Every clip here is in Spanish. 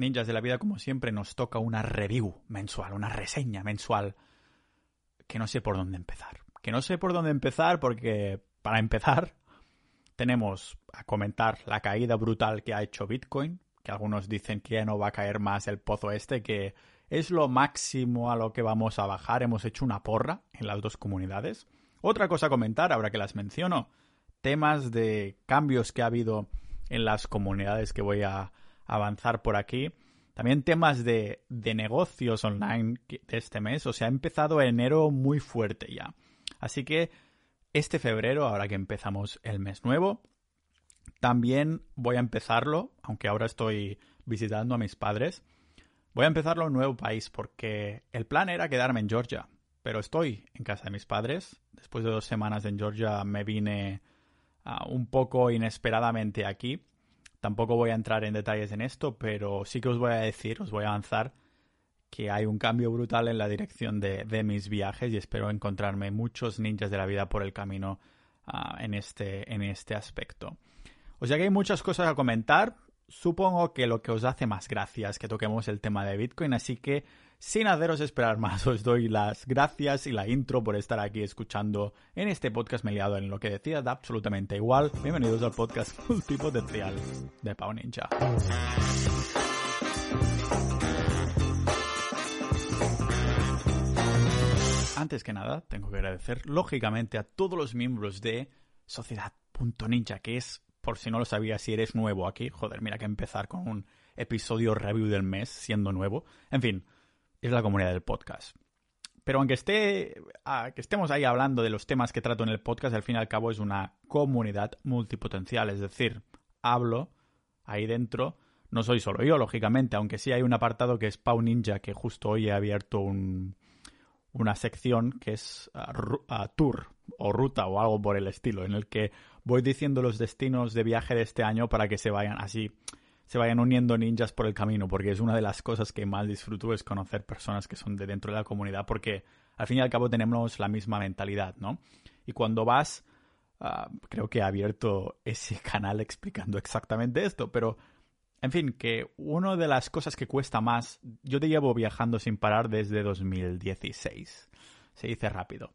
ninjas de la vida, como siempre, nos toca una review mensual, una reseña mensual, que no sé por dónde empezar. Que no sé por dónde empezar porque, para empezar, tenemos a comentar la caída brutal que ha hecho Bitcoin, que algunos dicen que ya no va a caer más el pozo este, que es lo máximo a lo que vamos a bajar. Hemos hecho una porra en las dos comunidades. Otra cosa a comentar, ahora que las menciono, temas de cambios que ha habido en las comunidades que voy a avanzar por aquí. También temas de, de negocios online de este mes. O sea, ha empezado enero muy fuerte ya. Así que este febrero, ahora que empezamos el mes nuevo, también voy a empezarlo, aunque ahora estoy visitando a mis padres. Voy a empezarlo en un nuevo país porque el plan era quedarme en Georgia, pero estoy en casa de mis padres. Después de dos semanas en Georgia me vine ah, un poco inesperadamente aquí. Tampoco voy a entrar en detalles en esto, pero sí que os voy a decir, os voy a avanzar que hay un cambio brutal en la dirección de, mis viajes y espero encontrarme muchos ninjas de la vida por el camino ah, en, este, en este aspecto. O sea que hay muchas cosas a comentar. Supongo que lo que os hace más gracia es que toquemos el tema de Bitcoin, así que sin haceros esperar más, os doy las gracias y la intro por estar aquí escuchando en este podcast me liado en lo que decía, da absolutamente igual. Bienvenidos al podcast multipotencial de Pau Ninja. Antes que nada, tengo que agradecer lógicamente a todos los miembros de Sociedad.ninja, que es, por si no lo sabías, si eres nuevo aquí, joder, mira que empezar con un episodio review del mes siendo nuevo. En fin, es la comunidad del podcast. Pero aunque esté, que estemos ahí hablando de los temas que trato en el podcast, al fin y al cabo es una comunidad multipotencial, es decir, hablo ahí dentro. No soy solo yo, lógicamente, aunque sí hay un apartado que es Pau Ninja, que justo hoy he abierto un, una sección que es tour o ruta o algo por el estilo, en el que voy diciendo los destinos de viaje de este año para que se vayan así, se vayan uniendo ninjas por el camino, porque es una de las cosas que más disfruto es conocer personas que son de dentro de la comunidad, porque al fin y al cabo tenemos la misma mentalidad, ¿no? Y cuando vas, ah, creo que he abierto ese canal explicando exactamente esto, pero en fin, que una de las cosas que cuesta más, yo te llevo viajando sin parar desde 2016. Se dice rápido.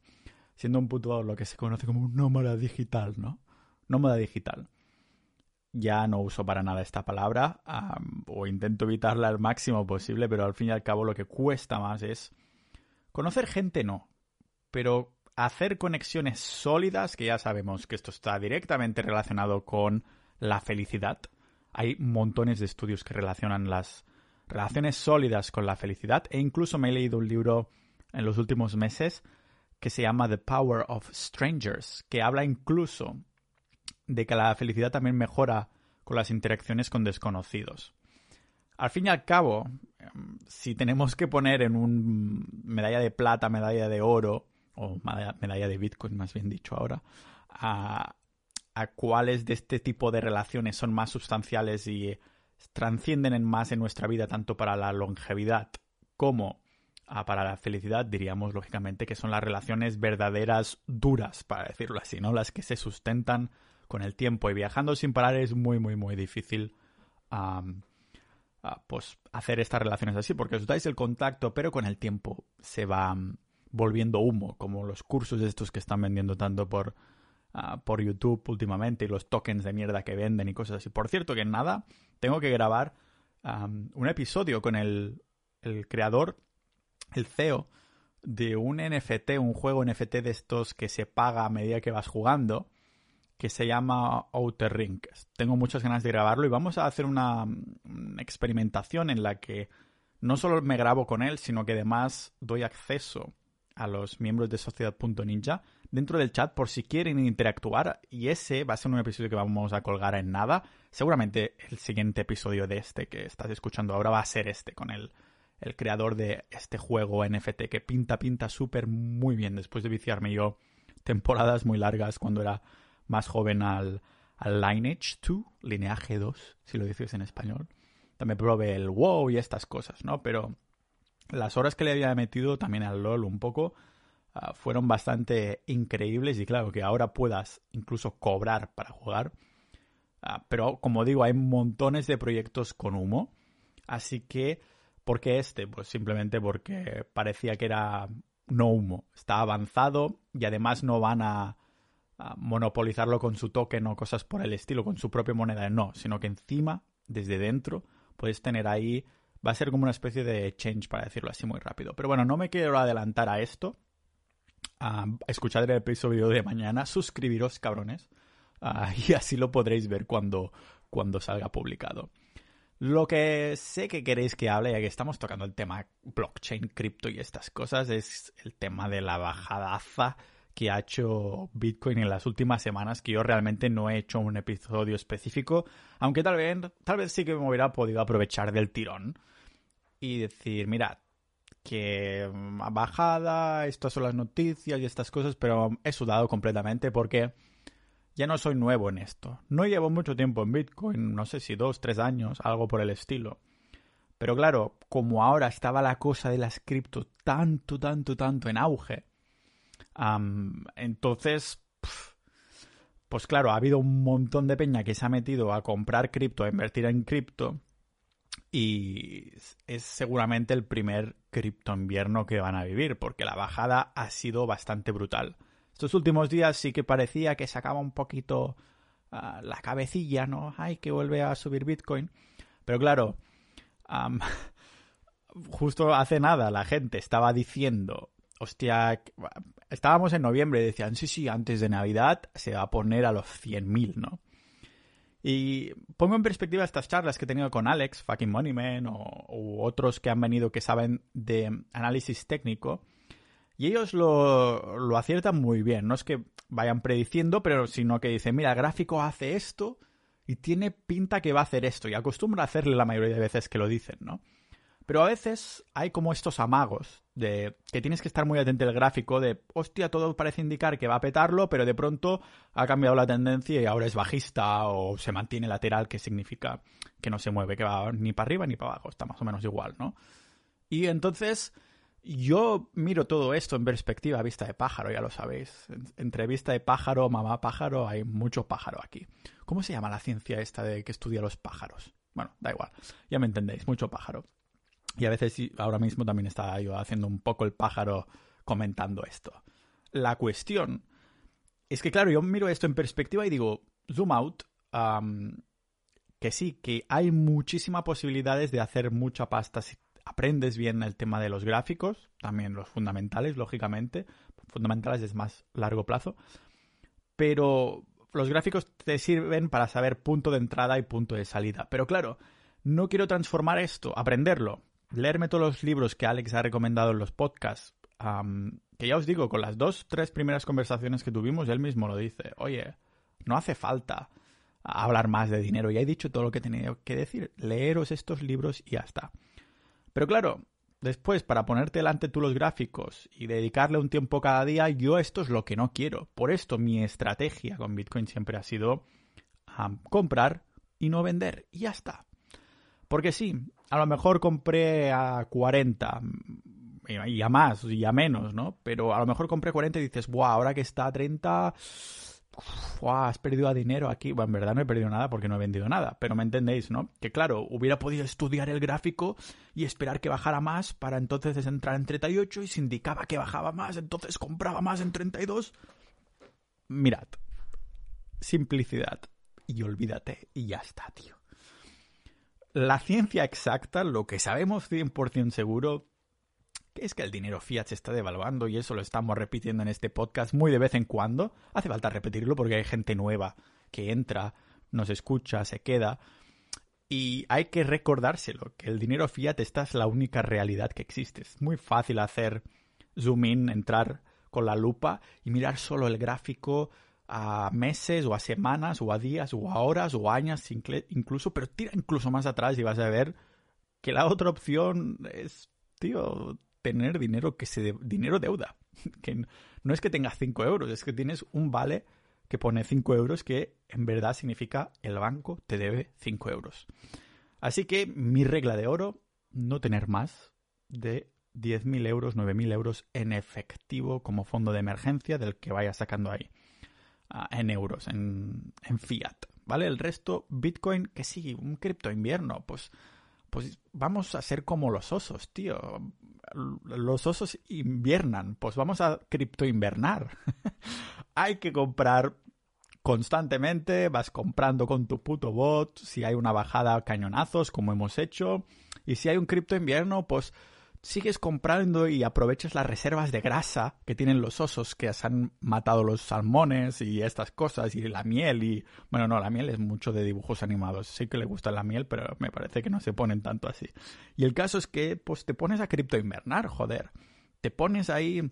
Siendo un puto lo que se conoce como un nómada digital, ¿no? Nómada digital. Ya no uso para nada esta palabra, o intento evitarla al máximo posible, pero al fin y al cabo lo que cuesta más es conocer gente, no, pero hacer conexiones sólidas, que ya sabemos que esto está directamente relacionado con la felicidad hay montones de estudios que relacionan las relaciones sólidas con la felicidad e incluso me he leído un libro en los últimos meses que se llama The Power of Strangers, que habla incluso de que la felicidad también mejora con las interacciones con desconocidos. Al fin y al cabo, em, si tenemos que poner en un medalla de plata, medalla de oro, o medalla de Bitcoin más bien dicho ahora, a, a cuáles de este tipo de relaciones son más sustanciales y transcienden en más en nuestra vida, tanto para la longevidad como ah, para la felicidad, diríamos lógicamente que son las relaciones verdaderas duras, para decirlo así, ¿no? Las que se sustentan con el tiempo. Y viajando sin parar es muy, muy, muy difícil ah, pues hacer estas relaciones así, porque os dais el contacto, pero con el tiempo se va volviendo humo, como los cursos estos que están vendiendo tanto por Ah, por YouTube últimamente y los tokens de mierda que venden y cosas así. Por cierto, que nada tengo que grabar un episodio con el, el creador, el CEO de un NFT, un juego NFT de estos que se paga a medida que vas jugando, que se llama Outer Ring. Tengo muchas ganas de grabarlo y vamos a hacer una, una, experimentación en la que no solo me grabo con él, sino que además doy acceso a los miembros de Sociedad.ninja dentro del chat por si quieren interactuar. Y ese va a ser un episodio que vamos a colgar en nada. Seguramente el siguiente episodio de este que estás escuchando ahora va a ser este, con el, el creador de este juego NFT que pinta, pinta súper muy bien. Después de viciarme yo temporadas muy largas cuando era más joven al, Lineage 2, Lineaje 2, si lo dices en español. También probé el WoW y estas cosas, ¿no? Pero las horas que le había metido también al LOL un poco ah, fueron bastante increíbles y claro que ahora puedas incluso cobrar para jugar. Ah, pero como digo, hay montones de proyectos con humo. Así que, ¿por qué este? Pues simplemente porque parecía que era no humo, está avanzado y además no van a, monopolizarlo con su token o cosas por el estilo, con su propia moneda, no, sino que encima, desde dentro, puedes tener ahí, va a ser como una especie de change, para decirlo así muy rápido. Pero bueno, no me quiero adelantar a esto, a escuchar el episodio de mañana, suscribiros, cabrones, ah, y así lo podréis ver cuando, cuando salga publicado. Lo que sé que queréis que hable, ya que estamos tocando el tema blockchain, cripto y estas cosas, es el tema de la bajadaza que ha hecho Bitcoin en las últimas semanas, que yo realmente no he hecho un episodio específico, aunque tal vez, tal vez sí que me hubiera podido aprovechar del tirón y decir, mirad, que bajada, estas son las noticias y estas cosas, pero he sudado completamente porque ya no soy nuevo en esto. No llevo mucho tiempo en Bitcoin, no sé si dos, tres años, algo por el estilo. Pero claro, como ahora estaba la cosa de las cripto tanto, tanto, tanto en auge, entonces, pues claro, ha habido un montón de peña que se ha metido a comprar cripto, a invertir en cripto, y es seguramente el primer cripto invierno que van a vivir, porque la bajada ha sido bastante brutal. Estos últimos días sí que parecía que sacaba un poquito ah, la cabecilla, ¿no? Ay, que vuelve a subir Bitcoin. Pero claro, justo hace nada la gente estaba diciendo, hostia, estábamos en noviembre y decían, sí, sí, antes de Navidad se va a poner a los 100.000, ¿no? Y pongo en perspectiva estas charlas que he tenido con Alex, fucking Moneyman, o, otros que han venido que saben de análisis técnico. Y ellos lo, lo aciertan muy bien. No es que vayan prediciendo, pero sino que dicen, mira, el gráfico hace esto y tiene pinta que va a hacer esto. Y acostumbra a hacerle la mayoría de veces que lo dicen, ¿no? Pero a veces hay como estos amagos de que tienes que estar muy atento al gráfico de, hostia, todo parece indicar que va a petarlo, pero de pronto ha cambiado la tendencia y ahora es bajista o se mantiene lateral, que significa que no se mueve, que va ni para arriba ni para abajo, está más o menos igual, ¿no? Y entonces yo miro todo esto en perspectiva, vista de pájaro, ya lo sabéis. Entre vista de pájaro, mamá pájaro, hay mucho pájaro aquí. ¿Cómo se llama la ciencia esta de que estudia los pájaros? Bueno, da igual, ya me entendéis, mucho pájaro. Y a veces ahora mismo también está yo haciendo un poco el pájaro comentando esto. La cuestión es que, claro, yo miro esto en perspectiva y digo, zoom out, que sí, que hay muchísimas posibilidades de hacer mucha pasta si aprendes bien el tema de los gráficos, también los fundamentales, lógicamente, fundamentales es más largo plazo, pero los gráficos te sirven para saber punto de entrada y punto de salida. Pero claro, no quiero transformar esto, aprenderlo, leerme todos los libros que Alex ha recomendado en los podcasts, que ya os digo, con las dos, tres primeras conversaciones que tuvimos, él mismo lo dice, oye, no hace falta hablar más de dinero, ya he dicho todo lo que tenía que decir, leeros estos libros y ya está. Pero claro, después para ponerte delante tú los gráficos y dedicarle un tiempo cada día, yo esto es lo que no quiero. Por esto mi estrategia con Bitcoin siempre ha sido comprar y no vender. Y ya está. Porque sí, a lo mejor compré a 40 y a más y a menos, ¿no? Pero a lo mejor compré 40 y dices, ¡buah! Ahora que está a 30 has perdido dinero aquí. Bueno, en verdad no he perdido nada porque no he vendido nada, pero me entendéis, ¿no? Que claro, hubiera podido estudiar el gráfico y esperar que bajara más para entonces entrar en 38 y se indicaba que bajaba más, entonces compraba más en 32. Mirad, simplicidad y olvídate y ya está, tío. La ciencia exacta, lo que sabemos 100% seguro, que es que el dinero fiat se está devaluando y eso lo estamos repitiendo en este podcast muy de vez en cuando. Hace falta repetirlo porque hay gente nueva que entra, nos escucha, se queda. Y hay que recordárselo, que el dinero fiat esta es la única realidad que existe. Es muy fácil hacer zoom in, entrar con la lupa y mirar solo el gráfico a meses o a semanas o a días o a horas o a años incluso, pero tira incluso más atrás y vas a ver que la otra opción es, tío, tener dinero que se dinero deuda. Que no es que tengas 5 euros, es que tienes un vale que pone 5 euros que en verdad significa el banco te debe 5 euros. Así que mi regla de oro, no tener más de 10.000 euros, 9.000 euros en efectivo como fondo de emergencia del que vaya sacando ahí ah, en euros, en, en fiat. ¿Vale? El resto, Bitcoin, que sí, un cripto invierno, pues pues vamos a ser como los osos, tío. Los osos inviernan, pues vamos a criptoinvernar. hay que comprar constantemente, vas comprando con tu puto bot, si hay una bajada cañonazos como hemos hecho, y si hay un cripto invierno, pues sigues comprando y aprovechas las reservas de grasa que tienen los osos que se han matado los salmones y estas cosas y la miel y bueno no la miel es mucho de dibujos animados. Sí que le gusta la miel pero me parece que no se ponen tanto así. Y el caso es que pues te pones a cripto invernar joder. Te pones ahí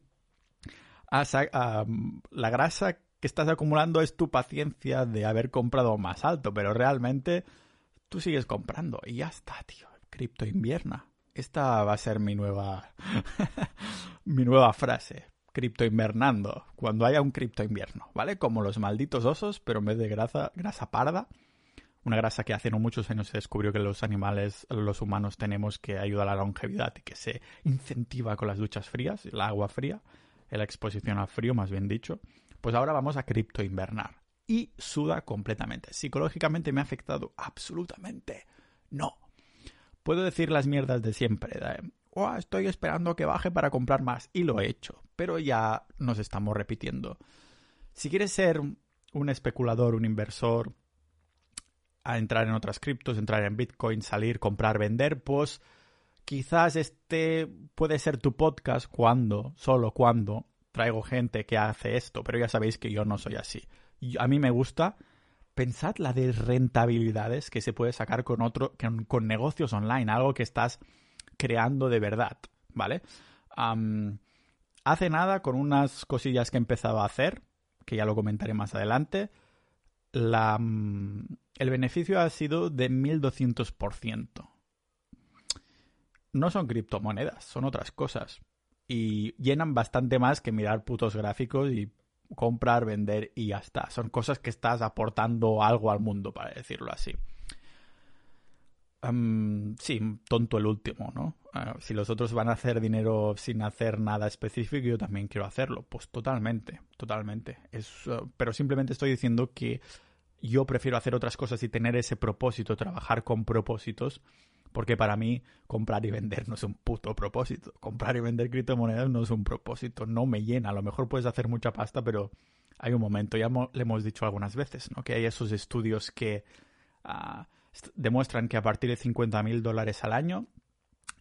a, a la grasa que estás acumulando es tu paciencia de haber comprado más alto pero realmente tú sigues comprando y ya está tío. Cripto invierna esta va a ser mi nueva mi nueva frase. Cripto invernando. Cuando haya un cripto invierno, ¿vale? Como los malditos osos, pero en vez de grasa, grasa parda. Una grasa que hace no muchos años se descubrió que los animales, los humanos, tenemos que ayudar a la longevidad y que se incentiva con las duchas frías, el agua fría, la exposición al frío, más bien dicho. Pues ahora vamos a cripto invernar. Y suda completamente. Psicológicamente me ha afectado absolutamente. No puedo decir las mierdas de siempre. oh, estoy esperando que baje para comprar más. Y lo he hecho. Pero ya nos estamos repitiendo. Si quieres ser un especulador, un inversor, a entrar en otras criptos, entrar en Bitcoin, salir, comprar, vender, pues quizás este puede ser tu podcast cuando, solo cuando traigo gente que hace esto, pero ya sabéis que yo no soy así. A mí me gusta pensad la de rentabilidades que se puede sacar con otro, con, negocios online, algo que estás creando de verdad, ¿vale? hace nada, con unas cosillas que he empezado a hacer, que ya lo comentaré más adelante, la, el beneficio ha sido de 1200%. No son criptomonedas, son otras cosas. Y llenan bastante más que mirar putos gráficos y comprar, vender y ya está. Son cosas que estás aportando algo al mundo, para decirlo así. sí, tonto el último, ¿no? Ah, si los otros van a hacer dinero sin hacer nada específico, yo también quiero hacerlo. Pues totalmente, totalmente. Es, uh, pero simplemente estoy diciendo que yo prefiero hacer otras cosas y tener ese propósito, trabajar con propósitos, porque para mí comprar y vender no es un puto propósito. Comprar y vender criptomonedas no es un propósito, no me llena. A lo mejor puedes hacer mucha pasta, pero hay un momento, ya le hemos dicho algunas veces, ¿no? que hay esos estudios que ah, demuestran que a partir de 50 mil dólares al año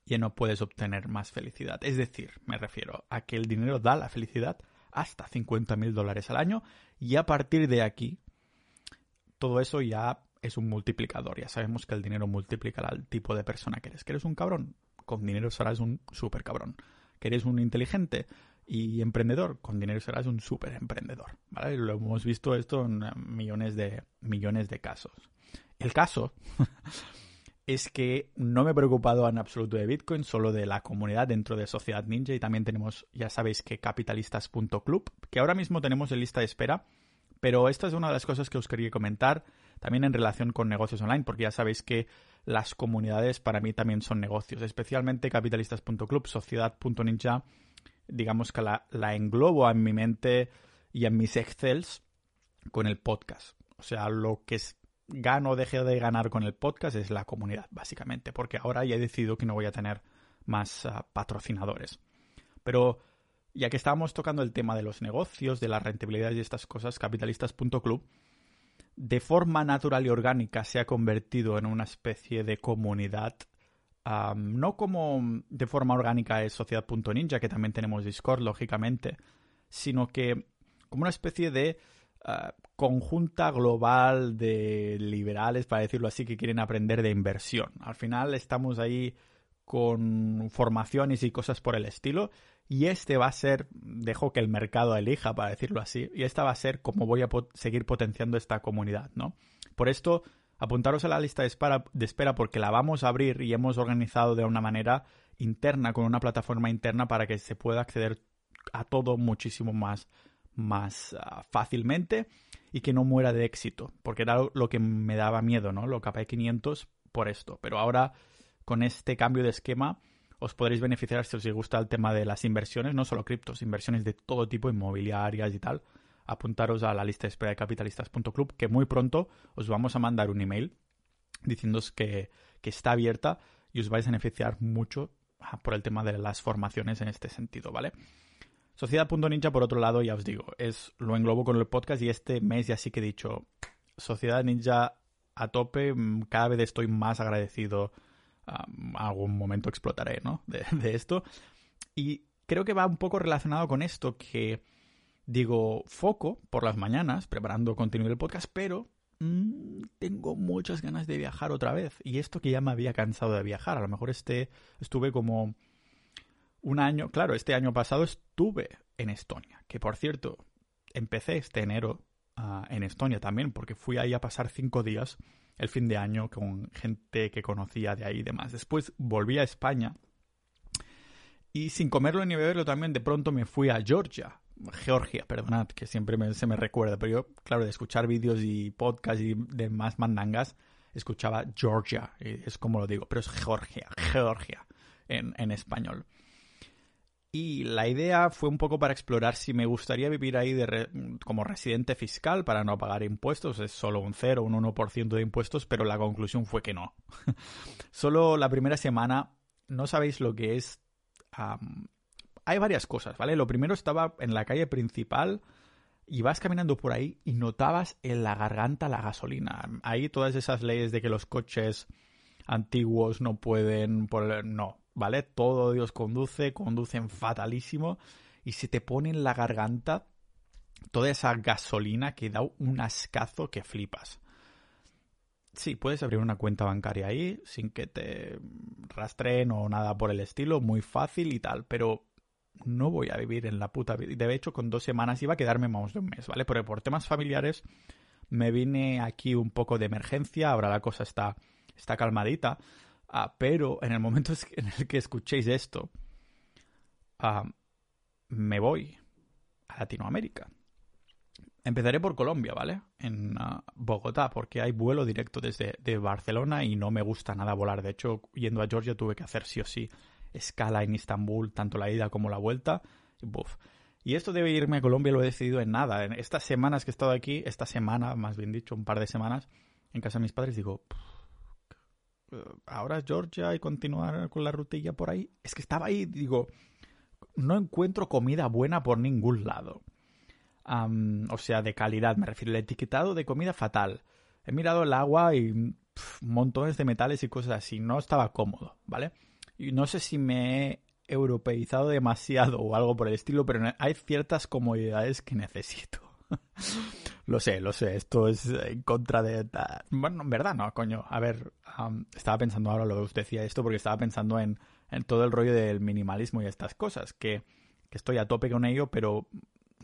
ya no puedes obtener más felicidad. Es decir, me refiero a que el dinero da la felicidad hasta 50 mil dólares al año y a partir de aquí todo eso ya es un multiplicador. Ya sabemos que el dinero multiplica al tipo de persona que eres. Que eres un cabrón, con dinero serás un súper cabrón. Que eres un inteligente y emprendedor, con dinero serás un súper emprendedor. ¿vale? Lo hemos visto esto en millones de, millones de casos. El caso es que no me he preocupado en absoluto de Bitcoin, solo de la comunidad dentro de Sociedad Ninja y también tenemos, ya sabéis que capitalistas.club, que ahora mismo tenemos en lista de espera, pero esta es una de las cosas que os quería comentar también en relación con negocios online, porque ya sabéis que las comunidades para mí también son negocios, especialmente capitalistas.club, sociedad.ninja, digamos que la, englobo en mi mente y en mis excels con el podcast. O sea, lo que es, gano o deje de ganar con el podcast es la comunidad, básicamente, porque ahora ya he decidido que no voy a tener más ah, patrocinadores. Pero ya que estábamos tocando el tema de los negocios, de la rentabilidad y estas cosas, capitalistas.club de forma natural y orgánica se ha convertido en una especie de comunidad. no como de forma orgánica es Sociedad.ninja, que también tenemos Discord, lógicamente, sino que como una especie de ah, conjunta global de liberales, para decirlo así, que quieren aprender de inversión. Al final estamos ahí con formaciones y cosas por el estilo y este va a ser, dejo que el mercado elija, para decirlo así, y esta va a ser como voy a seguir potenciando esta comunidad, ¿no? Por esto, apuntaros a la lista de espera, porque la vamos a abrir y hemos organizado de una manera interna, con una plataforma interna para que se pueda acceder a todo muchísimo más, más ah, fácilmente y que no muera de éxito, porque era lo que me daba miedo, ¿no? Lo KP 500 por esto, pero ahora con este cambio de esquema os podréis beneficiar si os gusta el tema de las inversiones, no solo criptos, inversiones de todo tipo, inmobiliarias y tal. Apuntaros a la lista de espera de capitalistas.club, que muy pronto os vamos a mandar un email diciéndoos que, que está abierta y os vais a beneficiar mucho ah, por el tema de las formaciones en este sentido, ¿vale? Sociedad.ninja, por otro lado, ya os digo, es lo englobo con el podcast y este mes ya sí que he dicho, Sociedad Ninja a tope, mm, cada vez estoy más agradecido, algún momento explotaré, ¿no? De, esto. Y creo que va un poco relacionado con esto que digo foco por las mañanas preparando contenido del podcast, pero mm, tengo muchas ganas de viajar otra vez. Y esto que ya me había cansado de viajar, a lo mejor este estuve como un año, claro, este año pasado estuve en Estonia, que por cierto, empecé este enero en Estonia también, porque fui ahí a pasar cinco días el fin de año con gente que conocía de ahí y demás. Después volví a España y sin comerlo ni beberlo también de pronto me fui a Georgia. Georgia, perdonad, que siempre se me recuerda, pero yo, claro, de escuchar vídeos y podcasts y de más mandangas, escuchaba Georgia, es como lo digo, pero es Georgia, Georgia en, en español. Y la idea fue un poco para explorar si me gustaría vivir ahí de como residente fiscal para no pagar impuestos. Es solo un 0, un 1% de impuestos, pero la conclusión fue que no. solo la primera semana no sabéis lo que es hay varias cosas, ¿vale? Lo primero estaba en la calle principal y vas caminando por ahí y notabas en la garganta la gasolina. Ahí todas esas leyes de que los coches antiguos no pueden... Por... No, ¿vale? Todo Dios conduce, conducen fatalísimo y se te pone en la garganta toda esa gasolina que da un ascazo que flipas. Sí, puedes abrir una cuenta bancaria ahí sin que te rastreen o nada por el estilo, muy fácil y tal, pero no voy a vivir en la puta vida. De hecho, con dos semanas iba a quedarme más de un mes, ¿vale? Pero por temas familiares me vine aquí un poco de emergencia, ahora la cosa está, está calmadita, ah, pero en el momento en el que escuchéis esto, ah, me voy a Latinoamérica. Empezaré por Colombia, ¿vale? En ah, Bogotá, porque hay vuelo directo desde de Barcelona y no me gusta nada volar. De hecho, yendo a Georgia tuve que hacer sí o sí escala en Istambul, tanto la ida como la vuelta. Y esto debe irme a Colombia lo he decidido en nada. En estas semanas que he estado aquí, esta semana, más bien dicho, un par de semanas, en casa de mis padres, digo, ahora Georgia y continuar con la rutilla por ahí. Es que estaba ahí, digo, no encuentro comida buena por ningún lado o sea, de calidad, me refiero. El etiquetado de comida fatal. He mirado el agua y montones de metales y cosas así. No estaba cómodo, ¿vale? Y no sé si me he europeizado demasiado o algo por el estilo, pero hay ciertas comodidades que necesito. Lo sé, lo sé, esto es en contra de... Bueno, en verdad no, coño. A ver, estaba pensando ahora lo que usted decía esto porque estaba pensando en, en todo el rollo del minimalismo y estas cosas, que, que estoy a tope con ello, pero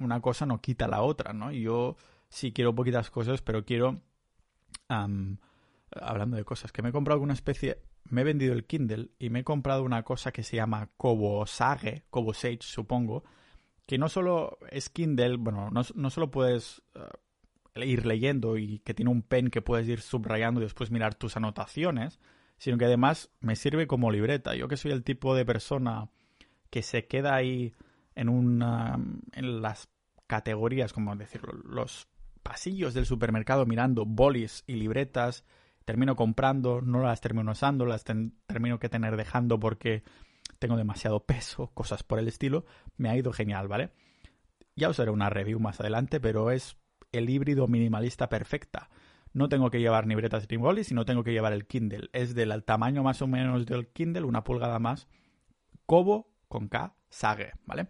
una cosa no quita la otra, ¿no? Yo sí quiero poquitas cosas, pero quiero... hablando de cosas, que me he comprado alguna especie... Me he vendido el Kindle y me he comprado una cosa que se llama Kobo Sage, Kobo Sage, supongo, que no solo es Kindle, bueno, no, no solo puedes eh, ir leyendo y que tiene un pen que puedes ir subrayando y después mirar tus anotaciones, sino que además me sirve como libreta. Yo que soy el tipo de persona que se queda ahí en una en las categorías, como decirlo, los pasillos del supermercado mirando bolis y libretas, termino comprando, no las termino usando, las termino que tener dejando porque tengo demasiado peso, cosas por el estilo, me ha ido genial, ¿vale? Ya os haré una review más adelante, pero es el híbrido minimalista perfecta. No tengo que llevar libretas ni bolis, sino tengo que llevar el Kindle. Es del tamaño más o menos del Kindle, una pulgada más. Kobo con K, Sage, ¿vale?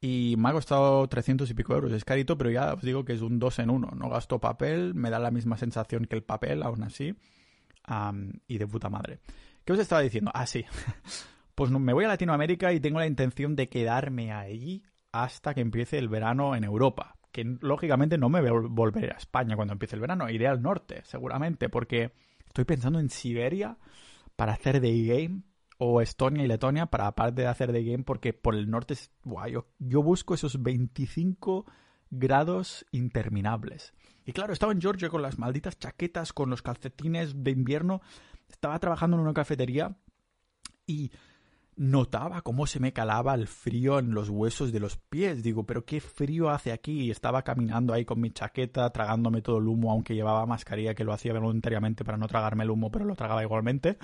Y me ha costado 300 y pico euros. Es carito, pero ya os digo que es un 2 en 1. No gasto papel, me da la misma sensación que el papel, aún así. y de puta madre. ¿Qué os estaba diciendo? Ah, sí. pues me voy a Latinoamérica y tengo la intención de quedarme allí hasta que empiece el verano en Europa. Que lógicamente no me volveré a España cuando empiece el verano. Iré al norte, seguramente, porque estoy pensando en Siberia para hacer de game o Estonia y Letonia para aparte de hacer de game porque por el norte es, yo, busco esos 25 grados interminables. Y claro, estaba en Georgia con las malditas chaquetas, con los calcetines de invierno, estaba trabajando en una cafetería y notaba cómo se me calaba el frío en los huesos de los pies. Digo, pero qué frío hace aquí. Y estaba caminando ahí con mi chaqueta, tragándome todo el humo, aunque llevaba mascarilla, que lo hacía voluntariamente para no tragarme el humo, pero lo tragaba igualmente.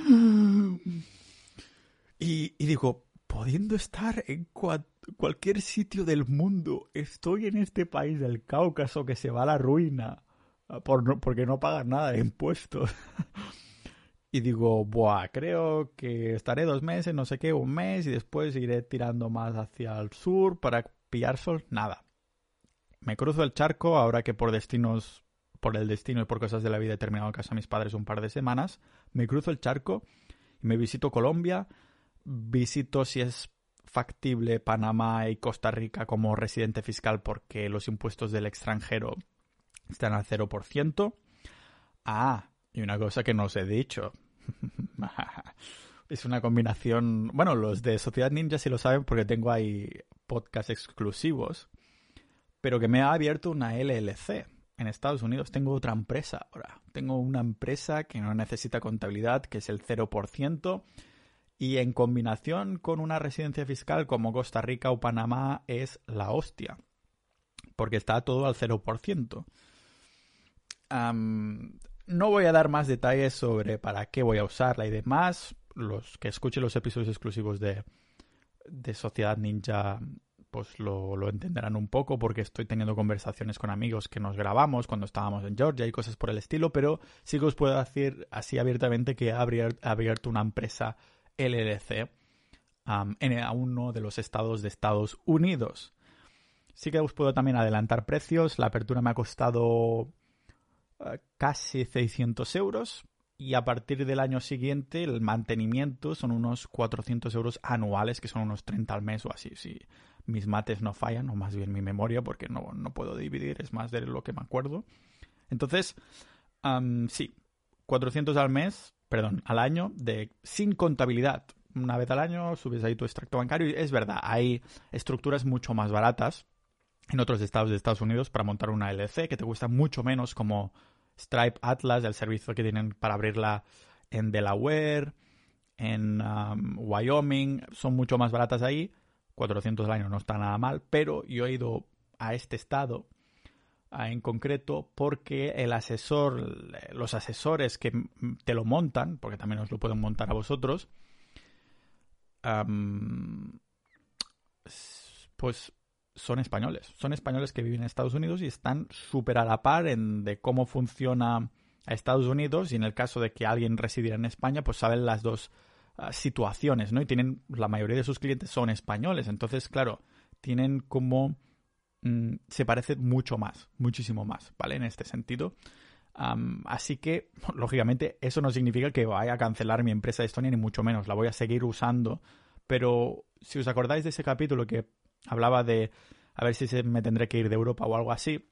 Y, digo, pudiendo estar en cualquier sitio del mundo, estoy en este país del Cáucaso que se va a la ruina por porque no pagan nada de impuestos. y digo, buah, creo que estaré dos meses, no sé qué, un mes, y después iré tirando más hacia el sur para pillar sol. Nada. Me cruzo el charco ahora que por destinos, por el destino y por cosas de la vida he terminado en casa de mis padres un par de semanas. Me cruzo el charco y me visito Colombia, visito si es factible Panamá y Costa Rica como residente fiscal porque los impuestos del extranjero están al 0%. Ah, y una cosa que no os he dicho. es una combinación. Bueno, los de Sociedad Ninja sí lo saben porque tengo ahí podcasts exclusivos. Pero que me ha abierto una LLC. En Estados Unidos tengo otra empresa ahora. Tengo una empresa que no necesita contabilidad, que es el 0%. Y en combinación con una residencia fiscal como Costa Rica o Panamá es la hostia. Porque está todo al 0% no voy a dar más detalles sobre para qué voy a usarla y demás. Los que escuchen los episodios exclusivos de, de Sociedad Ninja pues lo, lo, entenderán un poco porque estoy teniendo conversaciones con amigos que nos grabamos cuando estábamos en Georgia y cosas por el estilo, pero sí que os puedo decir así abiertamente que he abierto una empresa LLC en uno de los estados de Estados Unidos. Sí que os puedo también adelantar precios. La apertura me ha costado casi 600 euros y a partir del año siguiente el mantenimiento son unos 400 euros anuales, que son unos 30 al mes o así, si mis mates no fallan, o más bien mi memoria, porque no, no puedo dividir, es más de lo que me acuerdo. Entonces, sí, 400 al mes, perdón, al año, de sin contabilidad. Una vez al año subes ahí tu extracto bancario y es verdad, hay estructuras mucho más baratas en otros estados de Estados Unidos para montar una LC que te cuesta mucho menos como Stripe Atlas, el servicio que tienen para abrirla en Delaware, en um, Wyoming, son mucho más baratas ahí. 400 al año no está nada mal, pero yo he ido a este estado en concreto porque el asesor, los asesores que te lo montan, porque también os lo pueden montar a vosotros, um, pues son españoles. Son españoles que viven en Estados Unidos y están súper a la par en de cómo funciona a Estados Unidos y en el caso de que alguien residiera en España, pues saben las dos ah, situaciones, ¿no? Y tienen, la mayoría de sus clientes son españoles, entonces, claro, tienen como... Mm, se parece mucho más, muchísimo más, ¿vale? En este sentido. así que, lógicamente, eso no significa que vaya a cancelar mi empresa de Estonia, ni mucho menos. La voy a seguir usando. Pero si os acordáis de ese capítulo que hablaba de a ver si se me tendré que ir de Europa o algo así.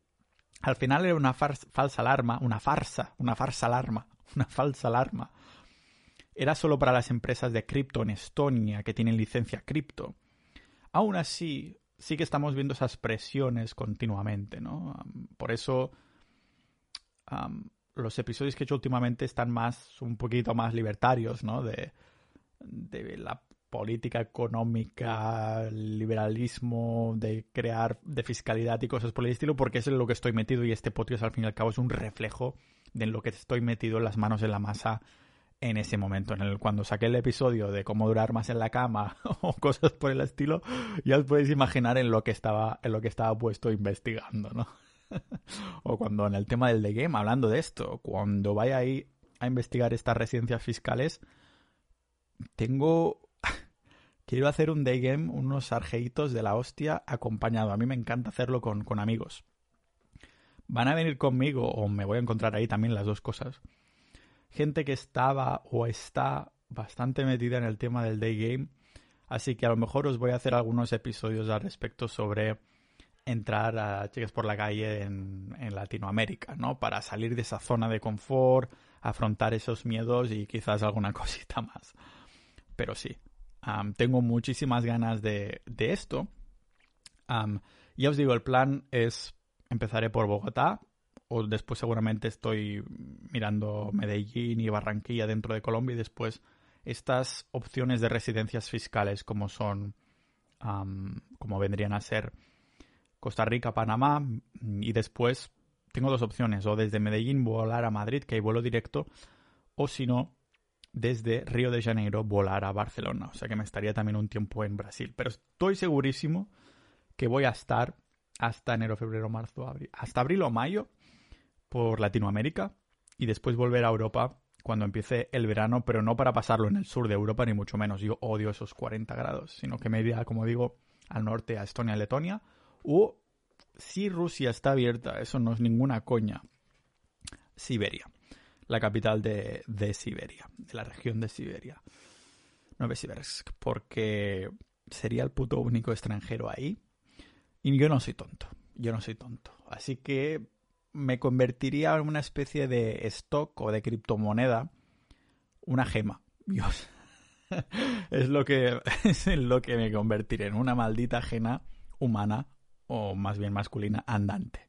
Al final era una falsa alarma, una farsa, una farsa alarma, una falsa alarma. Era solo para las empresas de cripto en Estonia que tienen licencia cripto. Aún así, sí que estamos viendo esas presiones continuamente, ¿no? Por eso los episodios que he hecho últimamente están más, un poquito más libertarios, ¿no? De, de la política económica, liberalismo, de crear, de fiscalidad y cosas por el estilo, porque es en lo que estoy metido y este podcast al fin y al cabo es un reflejo de lo que estoy metido en las manos en la masa en ese momento. En el cuando saqué el episodio de cómo durar más en la cama o cosas por el estilo, ya os podéis imaginar en lo que estaba, en lo que estaba puesto investigando, ¿no? o cuando en el tema del The Game, hablando de esto, cuando vaya ahí a investigar estas residencias fiscales, tengo quiero hacer un day game, unos argeitos de la hostia acompañado. A mí me encanta hacerlo con, con amigos. Van a venir conmigo o me voy a encontrar ahí también las dos cosas. Gente que estaba o está bastante metida en el tema del day game. Así que a lo mejor os voy a hacer algunos episodios al respecto sobre entrar a chicas por la calle en, Latinoamérica, ¿no? Para salir de esa zona de confort, afrontar esos miedos y quizás alguna cosita más. Pero sí, tengo muchísimas ganas de, esto. ya os digo, el plan es empezaré por Bogotá o después seguramente estoy mirando Medellín y Barranquilla dentro de Colombia y después estas opciones de residencias fiscales como son, como vendrían a ser Costa Rica, Panamá y después tengo dos opciones, o desde Medellín volar a Madrid, que hay vuelo directo, o si no, desde Río de Janeiro volar a Barcelona. O sea que me estaría también un tiempo en Brasil. Pero estoy segurísimo que voy a estar hasta enero, febrero, marzo, abril. Hasta abril o mayo por Latinoamérica y después volver a Europa cuando empiece el verano, pero no para pasarlo en el sur de Europa, ni mucho menos. Yo odio esos 40 grados, sino que me iría, como digo, al norte, a Estonia, Letonia, o si Rusia está abierta, eso no es ninguna coña, Siberia, la capital de, de Siberia, de la región de Siberia. Novosibirsk, porque sería el puto único extranjero ahí. Y yo no soy tonto, yo no soy tonto. Así que me convertiría en una especie de stock o de criptomoneda, una gema. Dios. es lo que es en lo que me convertiré en una maldita gena humana o más bien masculina andante.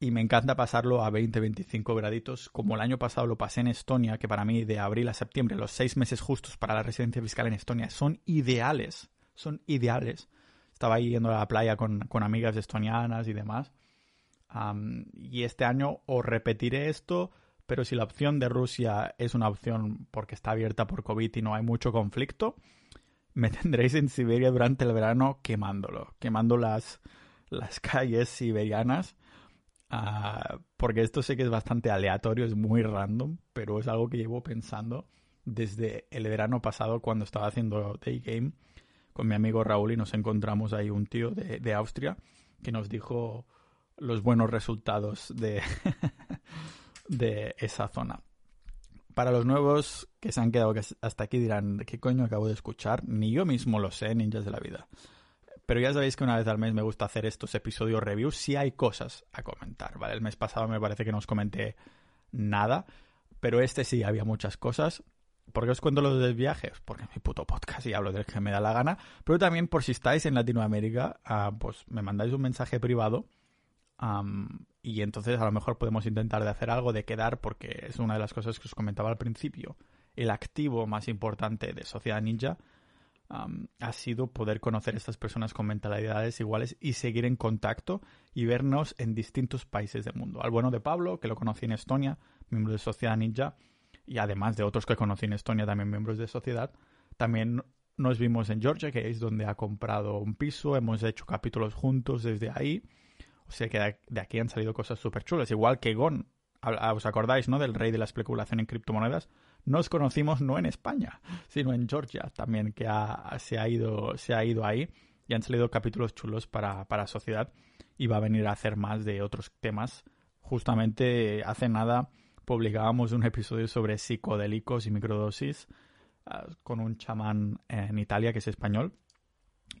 Y me encanta pasarlo a 20-25 graditos, como el año pasado lo pasé en Estonia, que para mí de abril a septiembre, los seis meses justos para la residencia fiscal en Estonia, son ideales. Son ideales. Estaba ahí yendo a la playa con, con amigas estonianas y demás y este año os repetiré esto, pero si la opción de Rusia es una opción porque está abierta por COVID y no hay mucho conflicto, me tendréis en Siberia durante el verano quemándolo, quemando las, las calles siberianas. Ah, porque esto sé que es bastante aleatorio, es muy random, pero es algo que llevo pensando desde el verano pasado cuando estaba haciendo Day Game con mi amigo Raúl y nos encontramos ahí un tío de, de Austria que nos dijo los buenos resultados de, de esa zona. Para los nuevos que se han quedado hasta aquí dirán, ¿qué coño acabo de escuchar? Ni yo mismo lo sé, ninjas de la vida. Pero ya sabéis que una vez al mes me gusta hacer estos episodios reviews si hay cosas a comentar, ¿vale? El mes pasado me parece que no os comenté nada, pero este sí había muchas cosas. ¿Por qué os cuento los de viajes? Porque es mi puto podcast y hablo del que me da la gana. Pero también por si estáis en Latinoamérica, ah, pues me mandáis un mensaje privado y entonces a lo mejor podemos intentar de hacer algo, de quedar, porque es una de las cosas que os comentaba al principio. El activo más importante de Sociedad Ninja ha sido poder conocer a estas personas con mentalidades iguales y seguir en contacto y vernos en distintos países del mundo. Al bueno de Pablo, que lo conocí en Estonia, miembro de Sociedad Ninja, y además de otros que conocí en Estonia, también miembros de Sociedad, también nos vimos en Georgia, que es donde ha comprado un piso, hemos hecho capítulos juntos desde ahí o sea que de aquí han salido cosas súper chulas. Igual que Gon, ¿os acordáis, no? Del rey de la especulación en criptomonedas. Nos conocimos no en España, sino en Georgia también, que se, ha ido, se ha ido ahí. Y han salido capítulos chulos para, para Sociedad. Y va a venir a hacer más de otros temas. Justamente hace nada publicábamos un episodio sobre psicodélicos y microdosis ah, con un chamán en Italia que es español.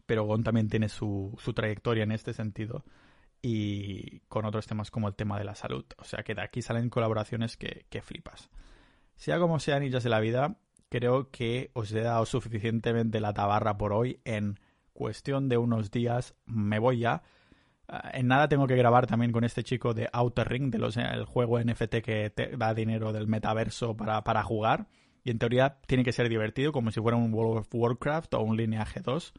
Pero Gon también tiene su, su trayectoria en este sentido y con otros temas como el tema de la salud. O sea que de aquí salen colaboraciones que, flipas. Sea como sea, ninjas de la vida, creo que os he dado suficientemente la tabarra por hoy. En cuestión de unos días me voy ya. Ah, en nada tengo que grabar también con este chico de Outer Ring, de los, el juego NFT que te da dinero del metaverso para, para jugar. Y en teoría tiene que ser divertido, como si fuera un World of Warcraft o un Lineage 2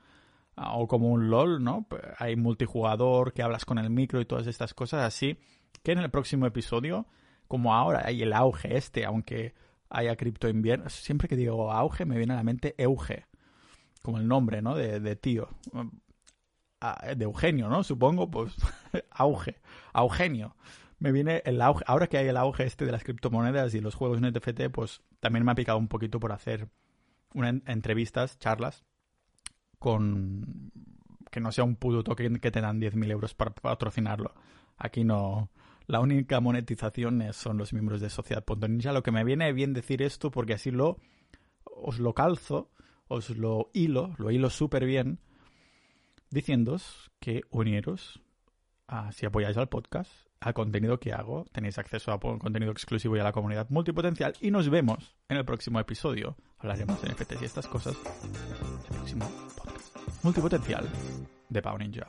o como un LOL, ¿no? Pues hay multijugador que hablas con el micro y todas estas cosas así, que en el próximo episodio, como ahora hay el auge este, aunque haya cripto invierno, siempre que digo auge me viene a la mente Euge, como el nombre, ¿no? De, tío. Ah, de Eugenio, ¿no? Supongo, pues auge, Eugenio. Me viene el auge, ahora que hay el auge este de las criptomonedas y los juegos NFT, pues también me ha picado un poquito por hacer entrevistas, charlas con que no sea un puto token que te dan 10.000 euros para patrocinarlo. Aquí no. La única monetización son los miembros de Sociedad.ninja. Lo que me viene bien decir esto porque así lo os lo calzo, os lo hilo, lo hilo súper bien, diciéndoos que unieros, si apoyáis al podcast, al contenido que hago, tenéis acceso a contenido exclusivo y a la comunidad multipotencial y nos vemos en el próximo episodio. Hablaremos de NFTs y estas cosas el próximo multipotencial de Pau Ninja.